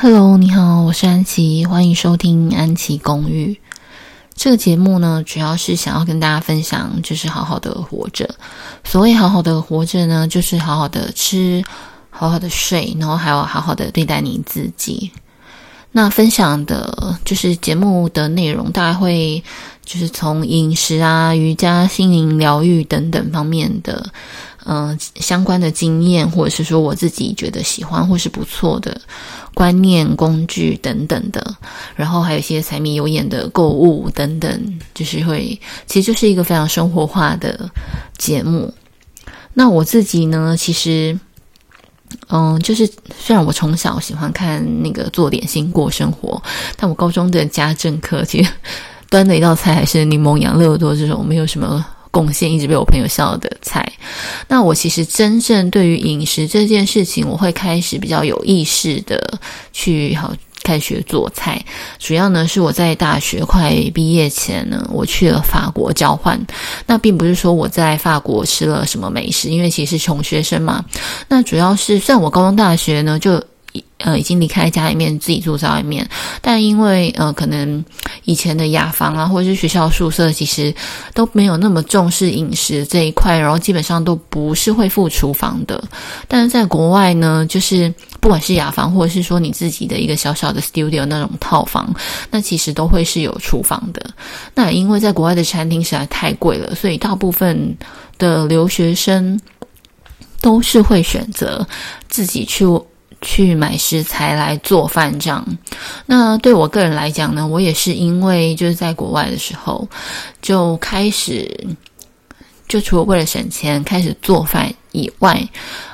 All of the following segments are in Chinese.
Hello，你好，我是安琪，欢迎收听安琪公寓。这个节目呢，主要是想要跟大家分享，就是好好的活着。所谓好好的活着呢，就是好好的吃，好好的睡，然后还要好好的对待你自己。那分享的就是节目的内容，大概会就是从饮食啊、瑜伽、心灵疗愈等等方面的，嗯、相关的经验，或者是说我自己觉得喜欢或是不错的观念、工具等等的，然后还有一些柴米油盐的购物等等，就是会，其实就是一个非常生活化的节目。那我自己呢，其实。嗯，就是虽然我从小喜欢看那个做点心过生活，但我高中的家政课其实端的一道菜还是柠檬养乐多这种没有什么贡献，一直被我朋友笑的菜。那我其实真正对于饮食这件事情，我会开始比较有意识的去好。开学做菜，主要呢是我在大学快毕业前呢，我去了法国交换。那并不是说我在法国吃了什么美食，因为其实穷学生嘛。那主要是，虽然我高中大学呢就。呃，已经离开家里面，自己住在外面。但因为呃，可能以前的雅房啊，或者是学校宿舍，其实都没有那么重视饮食这一块，然后基本上都不是会附厨房的。但是在国外呢，就是不管是雅房，或者是说你自己的一个小小的 studio 那种套房，那其实都会是有厨房的。那因为在国外的餐厅实在太贵了，所以大部分的留学生都是会选择自己去。去买食材来做饭，这样。那对我个人来讲呢，我也是因为就是在国外的时候就开始，就除了为了省钱开始做饭以外，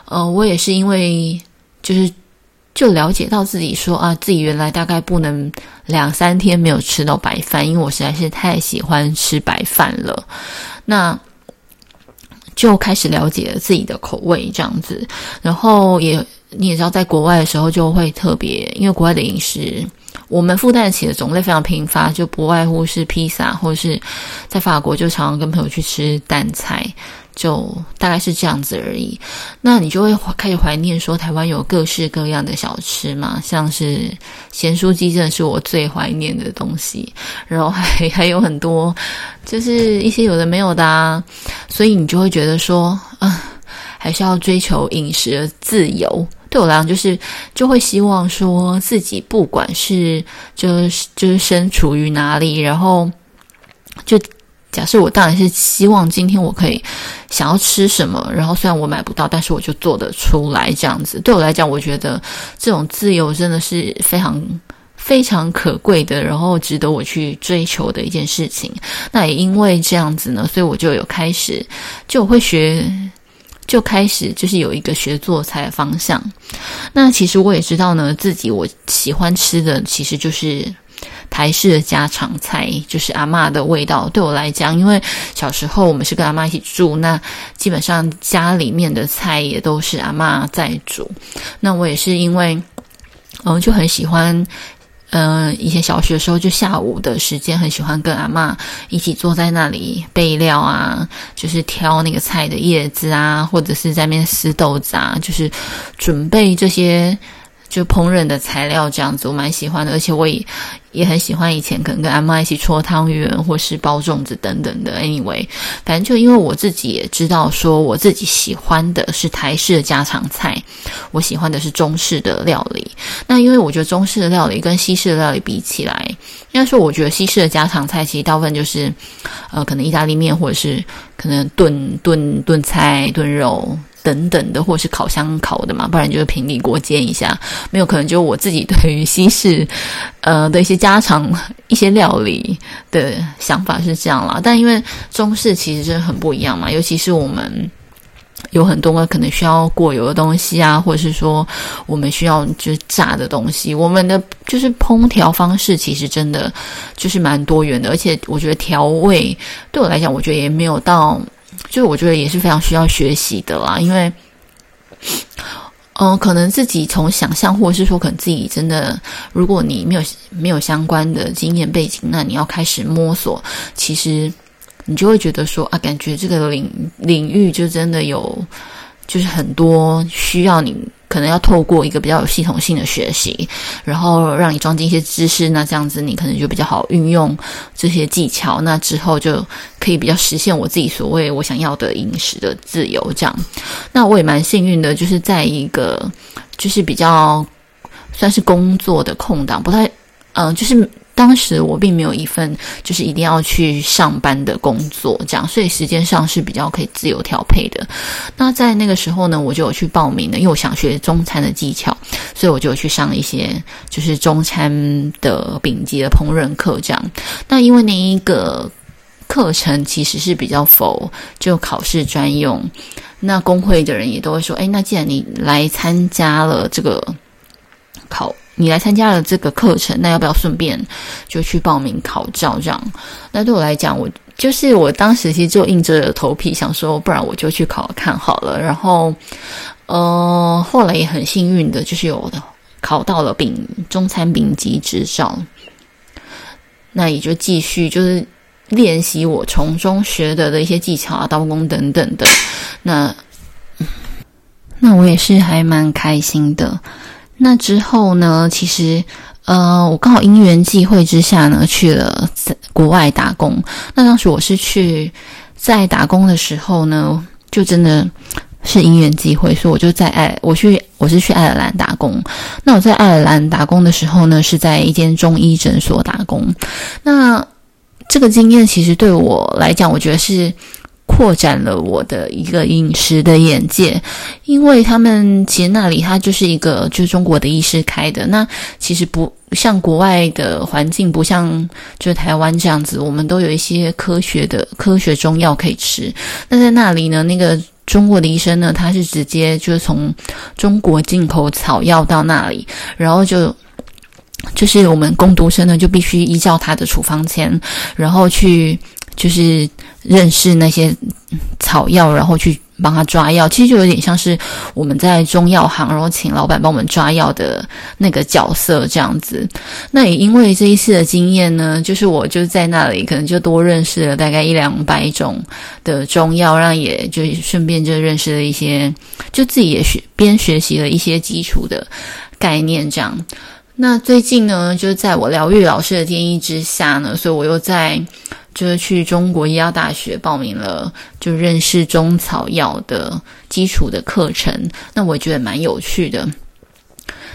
呃，我也是因为就是就了解到自己说啊，自己原来大概不能两三天没有吃到白饭，因为我实在是太喜欢吃白饭了。那就开始了解了自己的口味这样子，然后也。你也知道，在国外的时候就会特别，因为国外的饮食，我们负担得起的种类非常贫乏，就不外乎是披萨，或是在法国就常常跟朋友去吃淡菜，就大概是这样子而已。那你就会开始怀念说，台湾有各式各样的小吃嘛，像是咸酥鸡，真的是我最怀念的东西。然后还 还有很多，就是一些有的没有的啊，所以你就会觉得说，啊，还是要追求饮食的自由。对我来讲，就是就会希望说自己不管是就是就是身处于哪里，然后就假设我当然是希望今天我可以想要吃什么，然后虽然我买不到，但是我就做得出来这样子。对我来讲，我觉得这种自由真的是非常非常可贵的，然后值得我去追求的一件事情。那也因为这样子呢，所以我就有开始就会学。就开始就是有一个学做菜的方向。那其实我也知道呢，自己我喜欢吃的其实就是台式的家常菜，就是阿嬷的味道。对我来讲，因为小时候我们是跟阿嬷一起住，那基本上家里面的菜也都是阿嬷在煮。那我也是因为，嗯，就很喜欢。嗯、以前小学的时候，就下午的时间，很喜欢跟阿嬷一起坐在那里备料啊，就是挑那个菜的叶子啊，或者是在那边撕豆子啊，就是准备这些。就烹饪的材料这样子，我蛮喜欢的，而且我也也很喜欢以前可能跟阿嬷一起搓汤圆或是包粽子等等的。Anyway，反正就因为我自己也知道说，我自己喜欢的是台式的家常菜，我喜欢的是中式的料理。那因为我觉得中式的料理跟西式的料理比起来，应该说我觉得西式的家常菜其实大部分就是，呃，可能意大利面或者是可能炖炖炖菜炖肉。等等的，或是烤箱烤的嘛，不然就是平底锅煎一下。没有可能，就我自己对于西式，呃的一些家常一些料理的想法是这样啦。但因为中式其实真的很不一样嘛，尤其是我们有很多个可能需要过油的东西啊，或者是说我们需要就是炸的东西，我们的就是烹调方式其实真的就是蛮多元的，而且我觉得调味对我来讲，我觉得也没有到。就我觉得也是非常需要学习的啦，因为，嗯、可能自己从想象，或者是说，可能自己真的，如果你没有没有相关的经验背景，那你要开始摸索，其实你就会觉得说啊，感觉这个领领域就真的有，就是很多需要你。可能要透过一个比较有系统性的学习，然后让你装进一些知识，那这样子你可能就比较好运用这些技巧，那之后就可以比较实现我自己所谓我想要的饮食的自由。这样，那我也蛮幸运的，就是在一个就是比较算是工作的空档，不太嗯、就是。当时我并没有一份就是一定要去上班的工作，这样，所以时间上是比较可以自由调配的。那在那个时候呢，我就有去报名了，因为我想学中餐的技巧，所以我就有去上一些就是中餐的丙级的烹饪课，这样。那因为那一个课程其实是比较否就考试专用，那工会的人也都会说，哎，那既然你来参加了这个考。你来参加了这个课程，那要不要顺便就去报名考照？这样，那对我来讲，我就是我当时其实就硬着头皮想说，不然我就去考看好了。然后，呃，后来也很幸运的，就是有考到了丙中餐丙级执照，那也就继续就是练习我从中学得的一些技巧啊、刀工等等的。那，那我也是还蛮开心的。那之后呢，其实，呃，我刚好因缘际会之下呢，去了在国外打工。那当时我是去在打工的时候呢，就真的是因缘际会，所以我就在爱，我去，我是去爱尔兰打工。那我在爱尔兰打工的时候呢，是在一间中医诊所打工。那这个经验其实对我来讲，我觉得是。扩展了我的一个饮食的眼界，因为他们其实那里它就是一个就是中国的医师开的，那其实不像国外的环境，不像就是台湾这样子，我们都有一些科学的科学中药可以吃。那在那里呢，那个中国的医生呢，他是直接就是从中国进口草药到那里，然后就就是我们工读生呢，就必须依照他的处方签，然后去。就是认识那些草药，然后去帮他抓药，其实就有点像是我们在中药行，然后请老板帮我们抓药的那个角色这样子。那也因为这一次的经验呢，就是我就在那里可能就多认识了大概一两百种的中药，让也就顺便就认识了一些，就自己也学边学习了一些基础的概念这样。那最近呢，就是在我疗愈老师的建议之下呢，所以我又在。就是去中国医药大学报名了，就认识中草药的基础的课程，那我觉得蛮有趣的。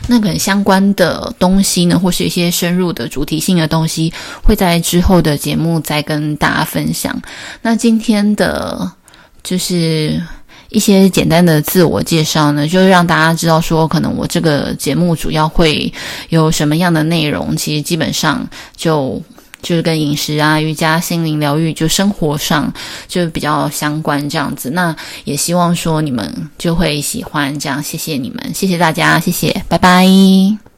那可能相关的东西呢，或是一些深入的主题性的东西，会在之后的节目再跟大家分享。那今天的就是一些简单的自我介绍呢，就是让大家知道说，可能我这个节目主要会有什么样的内容，其实基本上就。就是跟饮食啊、瑜伽、心灵疗愈，就生活上就比较相关这样子。那也希望说你们就会喜欢这样。谢谢你们，谢谢大家，谢谢，拜拜。